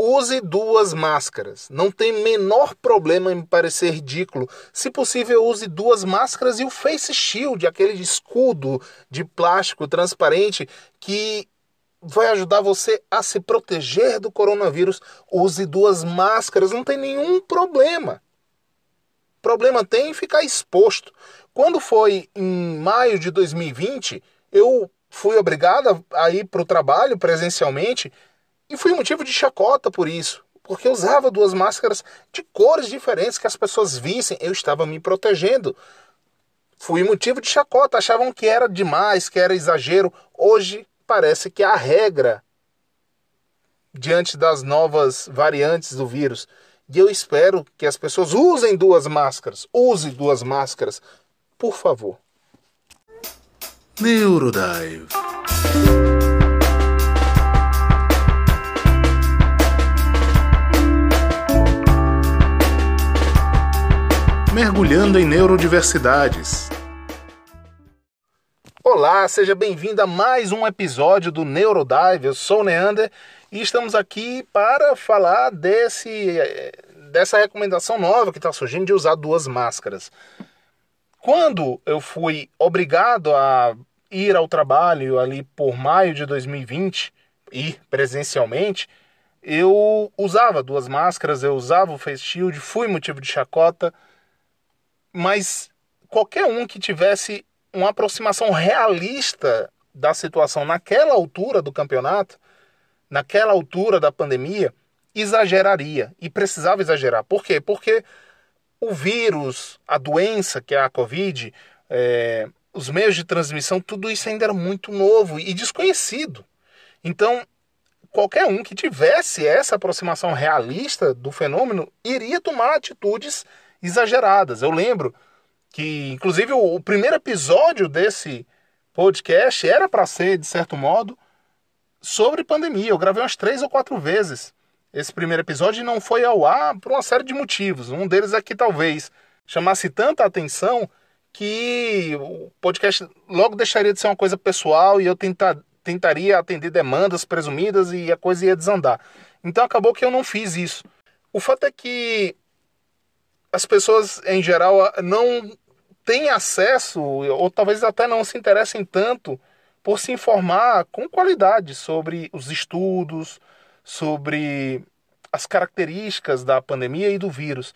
use duas máscaras. Não tem menor problema em parecer ridículo. Se possível, use duas máscaras e o face shield, aquele escudo de plástico transparente que vai ajudar você a se proteger do coronavírus. Use duas máscaras, não tem nenhum problema. Problema tem em ficar exposto. Quando foi em maio de 2020, eu fui obrigado a ir para o trabalho presencialmente e fui motivo de chacota por isso, porque eu usava duas máscaras de cores diferentes que as pessoas vissem, eu estava me protegendo. Fui motivo de chacota, achavam que era demais, que era exagero. Hoje parece que a regra diante das novas variantes do vírus. E eu espero que as pessoas usem duas máscaras. Use duas máscaras, por favor. Neurodive. Mergulhando em neurodiversidades. Olá, seja bem-vindo a mais um episódio do Neurodive. Eu sou o Neander e estamos aqui para falar desse, dessa recomendação nova que está surgindo de usar duas máscaras. Quando eu fui obrigado a ir ao trabalho ali por maio de 2020, ir presencialmente, eu usava duas máscaras, eu usava o face shield, fui motivo de chacota mas qualquer um que tivesse uma aproximação realista da situação naquela altura do campeonato, naquela altura da pandemia, exageraria e precisava exagerar. Por quê? Porque o vírus, a doença que é a Covid, é, os meios de transmissão, tudo isso ainda era muito novo e desconhecido. Então, qualquer um que tivesse essa aproximação realista do fenômeno iria tomar atitudes exageradas. Eu lembro que, inclusive, o, o primeiro episódio desse podcast era para ser, de certo modo, sobre pandemia. Eu gravei umas três ou quatro vezes esse primeiro episódio e não foi ao ar por uma série de motivos. Um deles é que talvez chamasse tanta atenção que o podcast logo deixaria de ser uma coisa pessoal e eu tentar, tentaria atender demandas presumidas e a coisa ia desandar. Então acabou que eu não fiz isso. O fato é que as pessoas em geral não têm acesso, ou talvez até não se interessem tanto por se informar com qualidade sobre os estudos, sobre as características da pandemia e do vírus.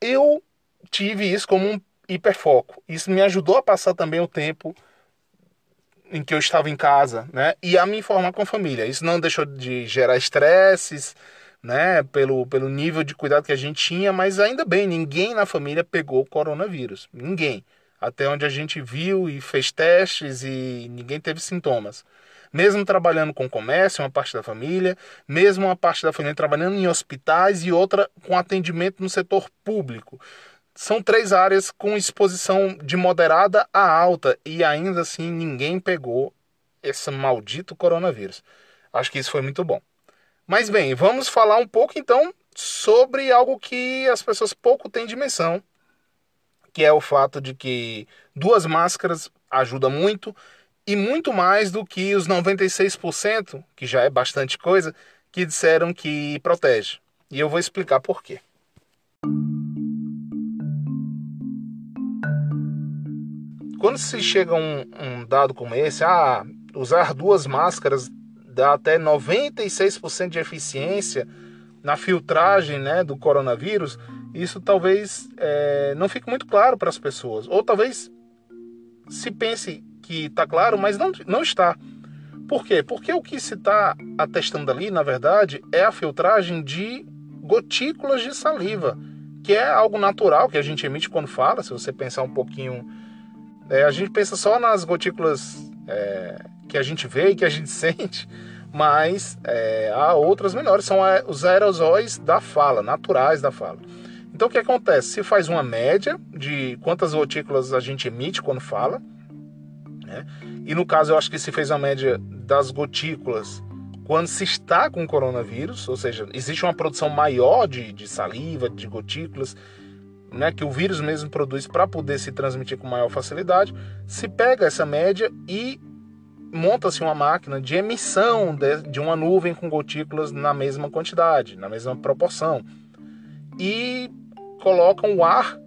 Eu tive isso como um hiperfoco. Isso me ajudou a passar também o tempo em que eu estava em casa, né? E a me informar com a família. Isso não deixou de gerar estresses, né, pelo, pelo nível de cuidado que a gente tinha, mas ainda bem, ninguém na família pegou coronavírus. Ninguém. Até onde a gente viu e fez testes e ninguém teve sintomas. Mesmo trabalhando com comércio, uma parte da família, mesmo uma parte da família trabalhando em hospitais e outra com atendimento no setor público. São três áreas com exposição de moderada a alta e ainda assim ninguém pegou esse maldito coronavírus. Acho que isso foi muito bom. Mas bem, vamos falar um pouco então sobre algo que as pessoas pouco têm dimensão, que é o fato de que duas máscaras ajuda muito e muito mais do que os 96%, que já é bastante coisa, que disseram que protege. E eu vou explicar por quê. Quando se chega a um, um dado como esse, ah, usar duas máscaras dá até 96% de eficiência na filtragem né, do coronavírus, isso talvez é, não fique muito claro para as pessoas. Ou talvez se pense que está claro, mas não, não está. Por quê? Porque o que se está atestando ali, na verdade, é a filtragem de gotículas de saliva, que é algo natural que a gente emite quando fala. Se você pensar um pouquinho, é, a gente pensa só nas gotículas é, que a gente vê e que a gente sente, mas é, há outras menores, são os aerosóis da fala, naturais da fala. Então o que acontece? Se faz uma média de quantas gotículas a gente emite quando fala, né? e no caso eu acho que se fez uma média das gotículas quando se está com coronavírus, ou seja, existe uma produção maior de, de saliva, de gotículas, né, que o vírus mesmo produz para poder se transmitir com maior facilidade, se pega essa média e monta-se uma máquina de emissão de, de uma nuvem com gotículas na mesma quantidade, na mesma proporção. E colocam o ar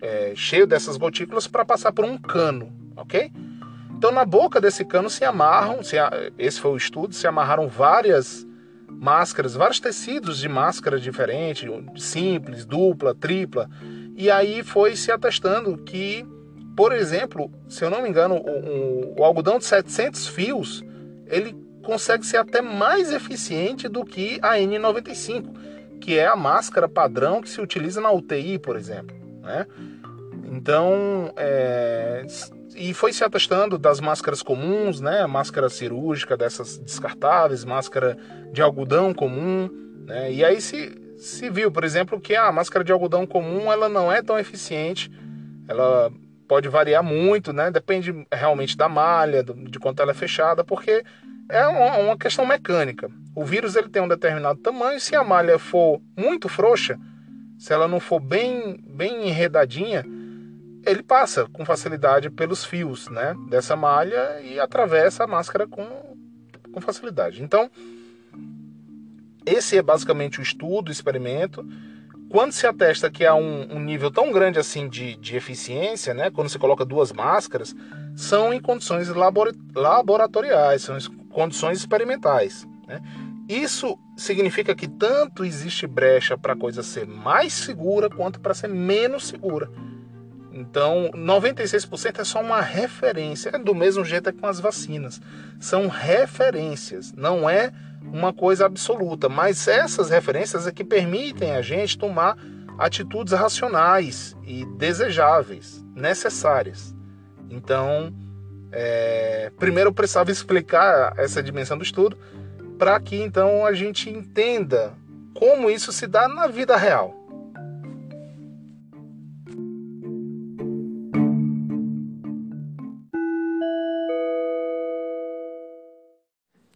é, cheio dessas gotículas para passar por um cano, ok? Então na boca desse cano se amarram, se, esse foi o estudo, se amarraram várias máscaras, vários tecidos de máscara diferente, simples, dupla, tripla, e aí foi se atestando que, por exemplo, se eu não me engano, o, o, o algodão de 700 fios, ele consegue ser até mais eficiente do que a N95, que é a máscara padrão que se utiliza na UTI, por exemplo, né? Então, é, e foi se atestando das máscaras comuns, né? Máscara cirúrgica dessas descartáveis, máscara de algodão comum, né? E aí se, se viu, por exemplo, que a máscara de algodão comum ela não é tão eficiente, ela pode variar muito, né? Depende realmente da malha, de quanto ela é fechada, porque é uma, questão mecânica. O vírus ele tem um determinado tamanho, se a malha for muito frouxa, se ela não for bem, bem enredadinha, ele passa com facilidade pelos fios né, dessa malha e atravessa a máscara com, com facilidade. Então, esse é basicamente o estudo, o experimento. Quando se atesta que há um, um nível tão grande assim de, de eficiência, né, quando se coloca duas máscaras, são em condições labor, laboratoriais, são em condições experimentais. Né? Isso significa que tanto existe brecha para a coisa ser mais segura quanto para ser menos segura. Então, 96% é só uma referência, é do mesmo jeito é com as vacinas. São referências, não é uma coisa absoluta, mas essas referências é que permitem a gente tomar atitudes racionais e desejáveis, necessárias. Então, é, primeiro eu precisava explicar essa dimensão do estudo para que então a gente entenda como isso se dá na vida real.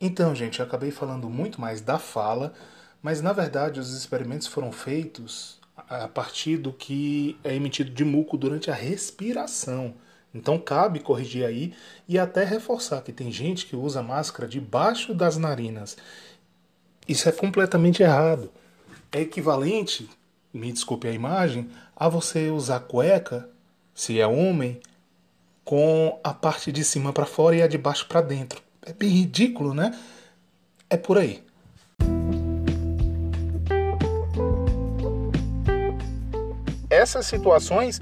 Então, gente, eu acabei falando muito mais da fala, mas na verdade os experimentos foram feitos a partir do que é emitido de muco durante a respiração. Então cabe corrigir aí e até reforçar que tem gente que usa máscara debaixo das narinas. Isso é completamente errado. É equivalente, me desculpe a imagem, a você usar cueca, se é homem, com a parte de cima para fora e a de baixo para dentro é bem ridículo, né? É por aí. Essas situações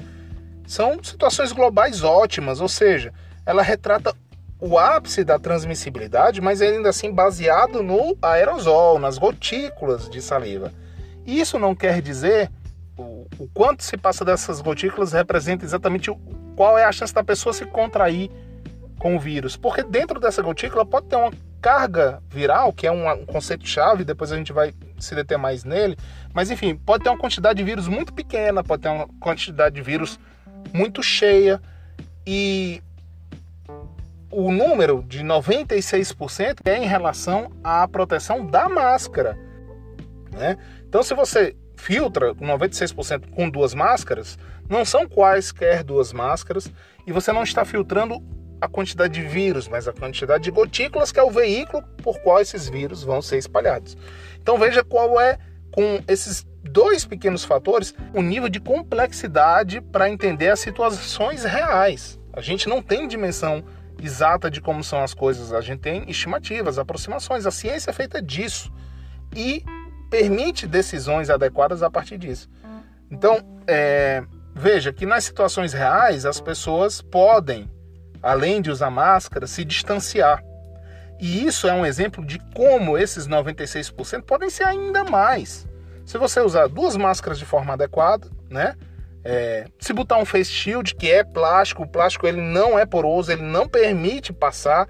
são situações globais ótimas, ou seja, ela retrata o ápice da transmissibilidade, mas ainda assim baseado no aerosol, nas gotículas de saliva. Isso não quer dizer o, o quanto se passa dessas gotículas representa exatamente o, qual é a chance da pessoa se contrair com o vírus, porque dentro dessa gotícula pode ter uma carga viral, que é um, conceito chave, depois a gente vai se deter mais nele, mas enfim, pode ter uma quantidade de vírus muito pequena, pode ter uma quantidade de vírus muito cheia. E o número de 96% é em relação à proteção da máscara, né? Então se você filtra 96% com duas máscaras, não são quaisquer duas máscaras e você não está filtrando a quantidade de vírus, mas a quantidade de gotículas, que é o veículo por qual esses vírus vão ser espalhados. Então veja qual é, com esses dois pequenos fatores, o nível de complexidade para entender as situações reais. A gente não tem dimensão exata de como são as coisas, a gente tem estimativas, aproximações. A ciência é feita disso e permite decisões adequadas a partir disso. Então, é, veja que nas situações reais as pessoas podem além de usar máscara, se distanciar. E isso é um exemplo de como esses 96% podem ser ainda mais. Se você usar duas máscaras de forma adequada, né? É, se botar um face shield que é plástico, o plástico ele não é poroso, ele não permite passar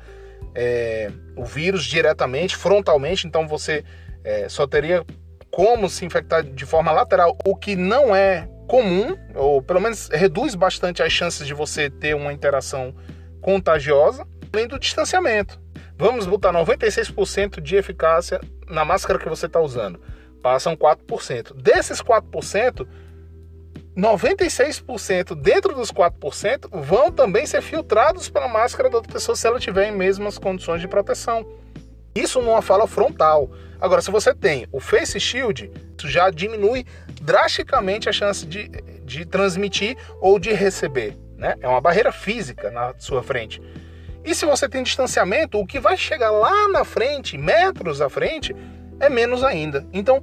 é, o vírus diretamente, frontalmente, então você é, só teria como se infectar de forma lateral, o que não é comum, ou pelo menos reduz bastante as chances de você ter uma interação contagiosa, além do distanciamento. Vamos botar 96% de eficácia na máscara que você está usando. Passam 4%. Desses 4%, 96% dentro dos 4% vão também ser filtrados pela máscara da outra pessoa se ela tiver em mesmas condições de proteção. Isso numa fala frontal. Agora, se você tem o Face Shield, isso já diminui drasticamente a chance de, de transmitir ou de receber. Né? É uma barreira física na sua frente. E se você tem distanciamento, o que vai chegar lá na frente, metros à frente, é menos ainda. Então,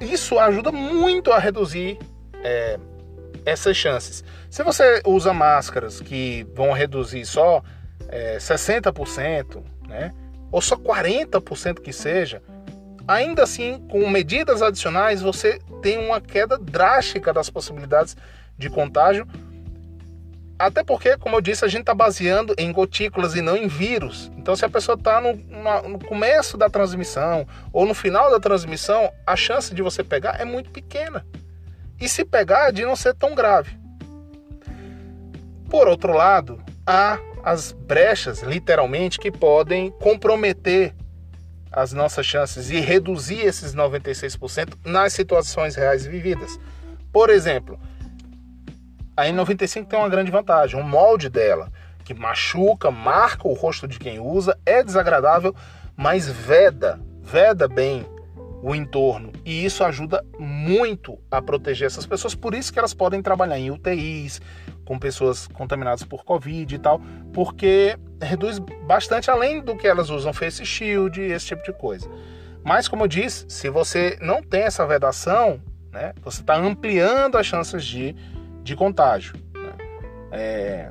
isso ajuda muito a reduzir é, essas chances. Se você usa máscaras que vão reduzir só é, 60%, né, ou só 40% que seja, ainda assim, com medidas adicionais, você tem uma queda drástica das possibilidades de contágio. Até porque, como eu disse, a gente está baseando em gotículas e não em vírus. Então, se a pessoa está no, no, começo da transmissão ou no final da transmissão, a chance de você pegar é muito pequena e se pegar de não ser tão grave. Por outro lado, há as brechas, literalmente, que podem comprometer as nossas chances e reduzir esses 96% nas situações reais vividas. Por exemplo, a N95 tem uma grande vantagem, o molde dela, que machuca, marca o rosto de quem usa, é desagradável, mas veda, veda bem o entorno. E isso ajuda muito a proteger essas pessoas, por isso que elas podem trabalhar em UTIs, com pessoas contaminadas por Covid e tal, porque reduz bastante além do que elas usam face shield e esse tipo de coisa. Mas, como eu disse, se você não tem essa vedação, né, você está ampliando as chances de, de contágio. Né? É,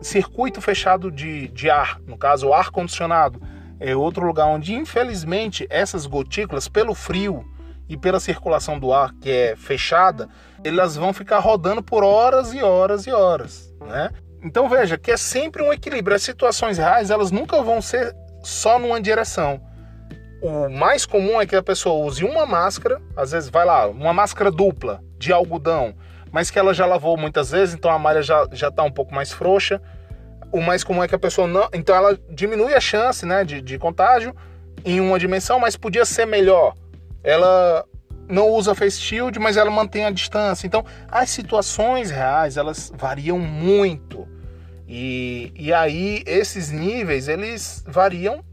circuito fechado de, de ar, no caso, o ar condicionado é outro lugar onde, infelizmente, essas gotículas, pelo frio e pela circulação do ar que é fechada, elas vão ficar rodando por horas e horas e horas, né? Então veja que é sempre um equilíbrio. As situações reais elas nunca vão ser só numa direção. O mais comum é que a pessoa use uma máscara, às vezes vai lá, uma máscara dupla de algodão, mas que ela já lavou muitas vezes, então a malha já já está um pouco mais frouxa o mais comum é que a pessoa não. Então ela diminui a chance né, de, de contágio em uma dimensão, mas podia ser melhor. Ela não usa face shield, mas ela mantém a distância. Então as situações reais elas variam muito. E, e aí esses níveis eles variam,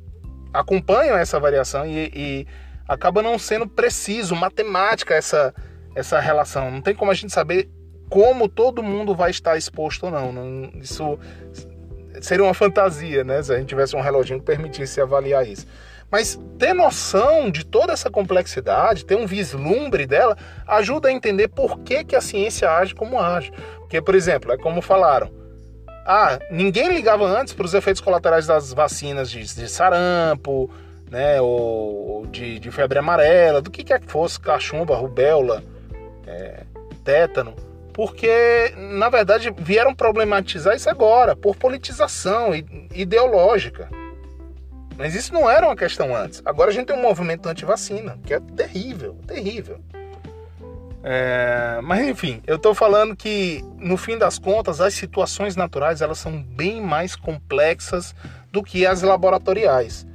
acompanham essa variação e, e acaba não sendo preciso, matemática essa, essa relação. Não tem como a gente saber como todo mundo vai estar exposto ou não. não isso seria uma fantasia, né? Se a gente tivesse um reloginho que permitisse avaliar isso. Mas ter noção de toda essa complexidade, ter um vislumbre dela, ajuda a entender por que, que a ciência age como age. Porque, por exemplo, é como falaram. Ah, ninguém ligava antes para os efeitos colaterais das vacinas de, de sarampo, né, ou de, de, febre amarela, do que quer que fosse, cachumba, rubéola, é, tétano porque na verdade vieram problematizar isso agora por politização ideológica. Mas isso não era uma questão antes. Agora a gente tem um movimento anti-vacina, que é terrível, terrível. É, mas enfim, eu estou falando que no fim das contas as situações naturais elas são bem mais complexas do que as laboratoriais.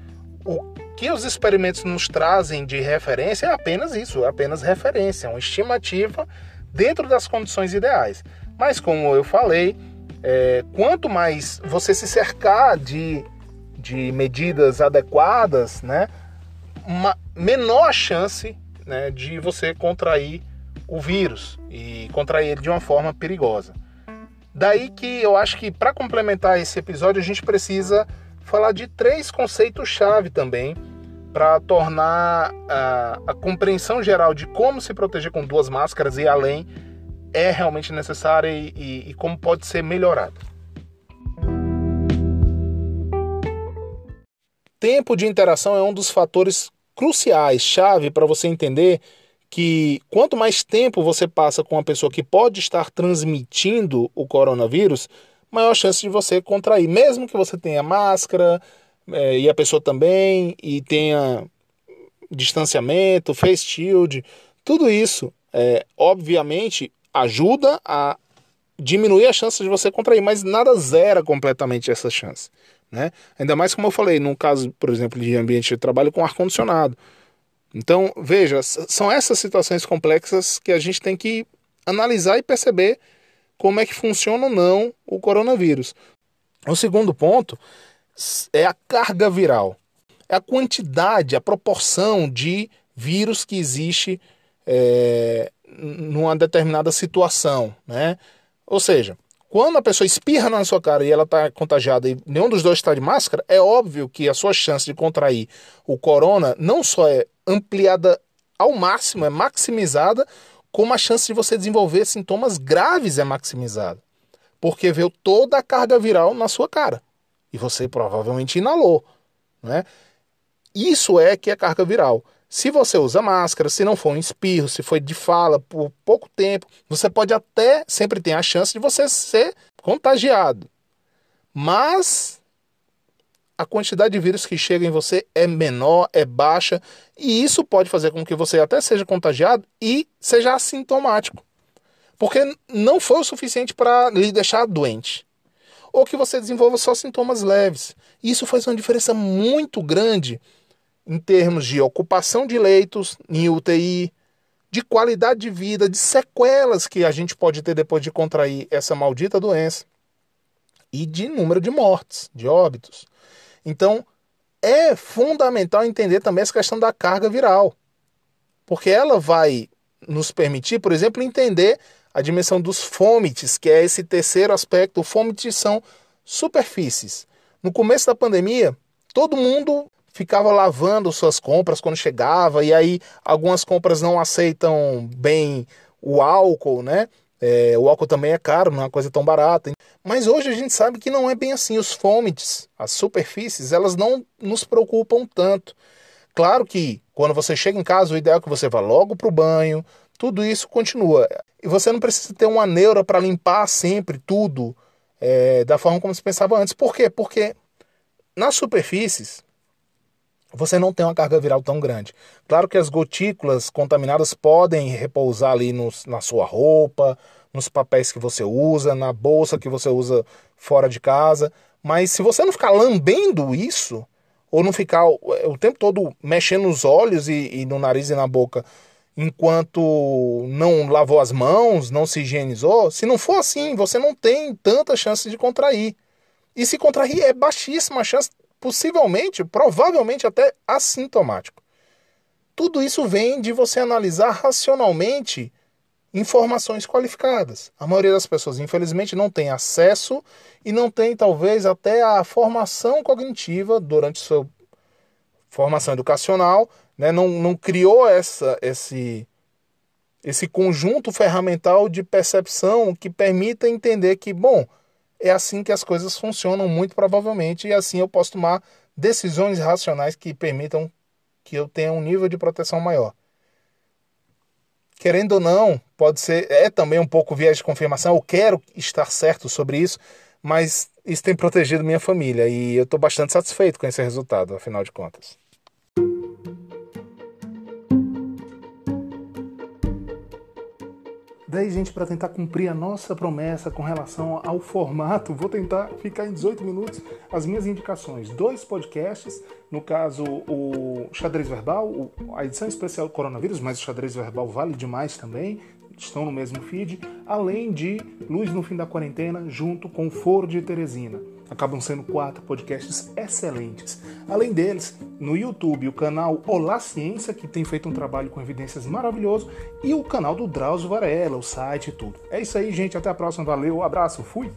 O que os experimentos nos trazem de referência é apenas isso, é apenas referência, uma estimativa dentro das condições ideais. Mas como eu falei, é, quanto mais você se cercar de, de medidas adequadas, né, uma menor chance né, de você contrair o vírus e contrair ele de uma forma perigosa. Daí que eu acho que para complementar esse episódio a gente precisa falar de três conceitos-chave também para tornar a, a, compreensão geral de como se proteger com duas máscaras e além é realmente necessária e, e, e como pode ser melhorada. Tempo de interação é um dos fatores cruciais, chave para você entender que quanto mais tempo você passa com uma pessoa que pode estar transmitindo o coronavírus, maior chance de você contrair, mesmo que você tenha máscara, é, e a pessoa também, e tenha distanciamento, face shield, tudo isso, é, obviamente, ajuda a diminuir a chance de você contrair, mas nada zera completamente essa chance. Né? Ainda mais como eu falei, no caso, por exemplo, de ambiente de trabalho com ar-condicionado. Então, veja, são essas situações complexas que a gente tem que analisar e perceber como é que funciona ou não o coronavírus. O segundo ponto é a carga viral. É a quantidade, a proporção de vírus que existe é, numa determinada situação, né? Ou seja, quando a pessoa espirra na sua cara e ela está contagiada e nenhum dos dois está de máscara, é óbvio que a sua chance de contrair o corona não só é ampliada ao máximo, é maximizada, como a chance de você desenvolver sintomas graves é maximizada. Porque veio toda a carga viral na sua cara. E você provavelmente inalou. Né? Isso é que é carga viral. Se você usa máscara, se não for um espirro, se foi de fala por pouco tempo, você pode até sempre ter a chance de você ser contagiado. Mas a quantidade de vírus que chega em você é menor, é baixa, e isso pode fazer com que você até seja contagiado e seja assintomático. Porque não foi o suficiente para lhe deixar doente. Ou que você desenvolva só sintomas leves. Isso faz uma diferença muito grande em termos de ocupação de leitos em UTI, de qualidade de vida, de sequelas que a gente pode ter depois de contrair essa maldita doença e de número de mortes, de óbitos. Então, é fundamental entender também essa questão da carga viral, porque ela vai nos permitir, por exemplo, entender a dimensão dos fômites, que é esse terceiro aspecto. Fômites são superfícies. No começo da pandemia, todo mundo ficava lavando suas compras quando chegava, e aí algumas compras não aceitam bem o álcool, né? É, o álcool também é caro, não é uma coisa tão barata. Mas hoje a gente sabe que não é bem assim. Os fômites, as superfícies, elas não nos preocupam tanto. Claro que quando você chega em casa, o ideal é que você vá logo para o banho, tudo isso continua. E você não precisa ter uma neura para limpar sempre tudo é, da forma como se pensava antes. Por quê? Porque nas superfícies, você não tem uma carga viral tão grande. Claro que as gotículas contaminadas podem repousar ali nos, na sua roupa, nos papéis que você usa, na bolsa que você usa fora de casa, mas se você não ficar lambendo isso, ou não ficar o, o tempo todo mexendo nos olhos e, e no nariz e na boca enquanto não lavou as mãos, não se higienizou, se não for assim, você não tem tanta chance de contrair. E se contrair é baixíssima a chance possivelmente, provavelmente até assintomático. Tudo isso vem de você analisar racionalmente informações qualificadas. A maioria das pessoas, infelizmente, não tem acesso e não tem, talvez, até a formação cognitiva durante sua formação educacional, né? não, não criou essa, esse, esse conjunto ferramental de percepção que permita entender que, bom, é assim que as coisas funcionam, muito provavelmente, e assim eu posso tomar decisões racionais que permitam que eu tenha um nível de proteção maior. Querendo ou não, pode ser, é também um pouco viés de confirmação, eu quero estar certo sobre isso, mas isso tem protegido minha família e eu estou bastante satisfeito com esse resultado, afinal de contas. Daí, gente, para tentar cumprir a nossa promessa com relação ao formato, vou tentar ficar em 18 minutos as minhas indicações. Dois podcasts, no caso o Xadrez Verbal, a edição especial coronavírus, mas o Xadrez Verbal vale demais também, estão no mesmo feed, além de Luz no Fim da Quarentena, junto com Foro de Teresina. Acabam sendo quatro podcasts excelentes. Além deles, no YouTube, o canal Olá Ciência, que tem feito um trabalho com evidências maravilhoso, e o canal do Drauzio Varela, o site e tudo. É isso aí, gente. Até a próxima. Valeu, abraço, fui!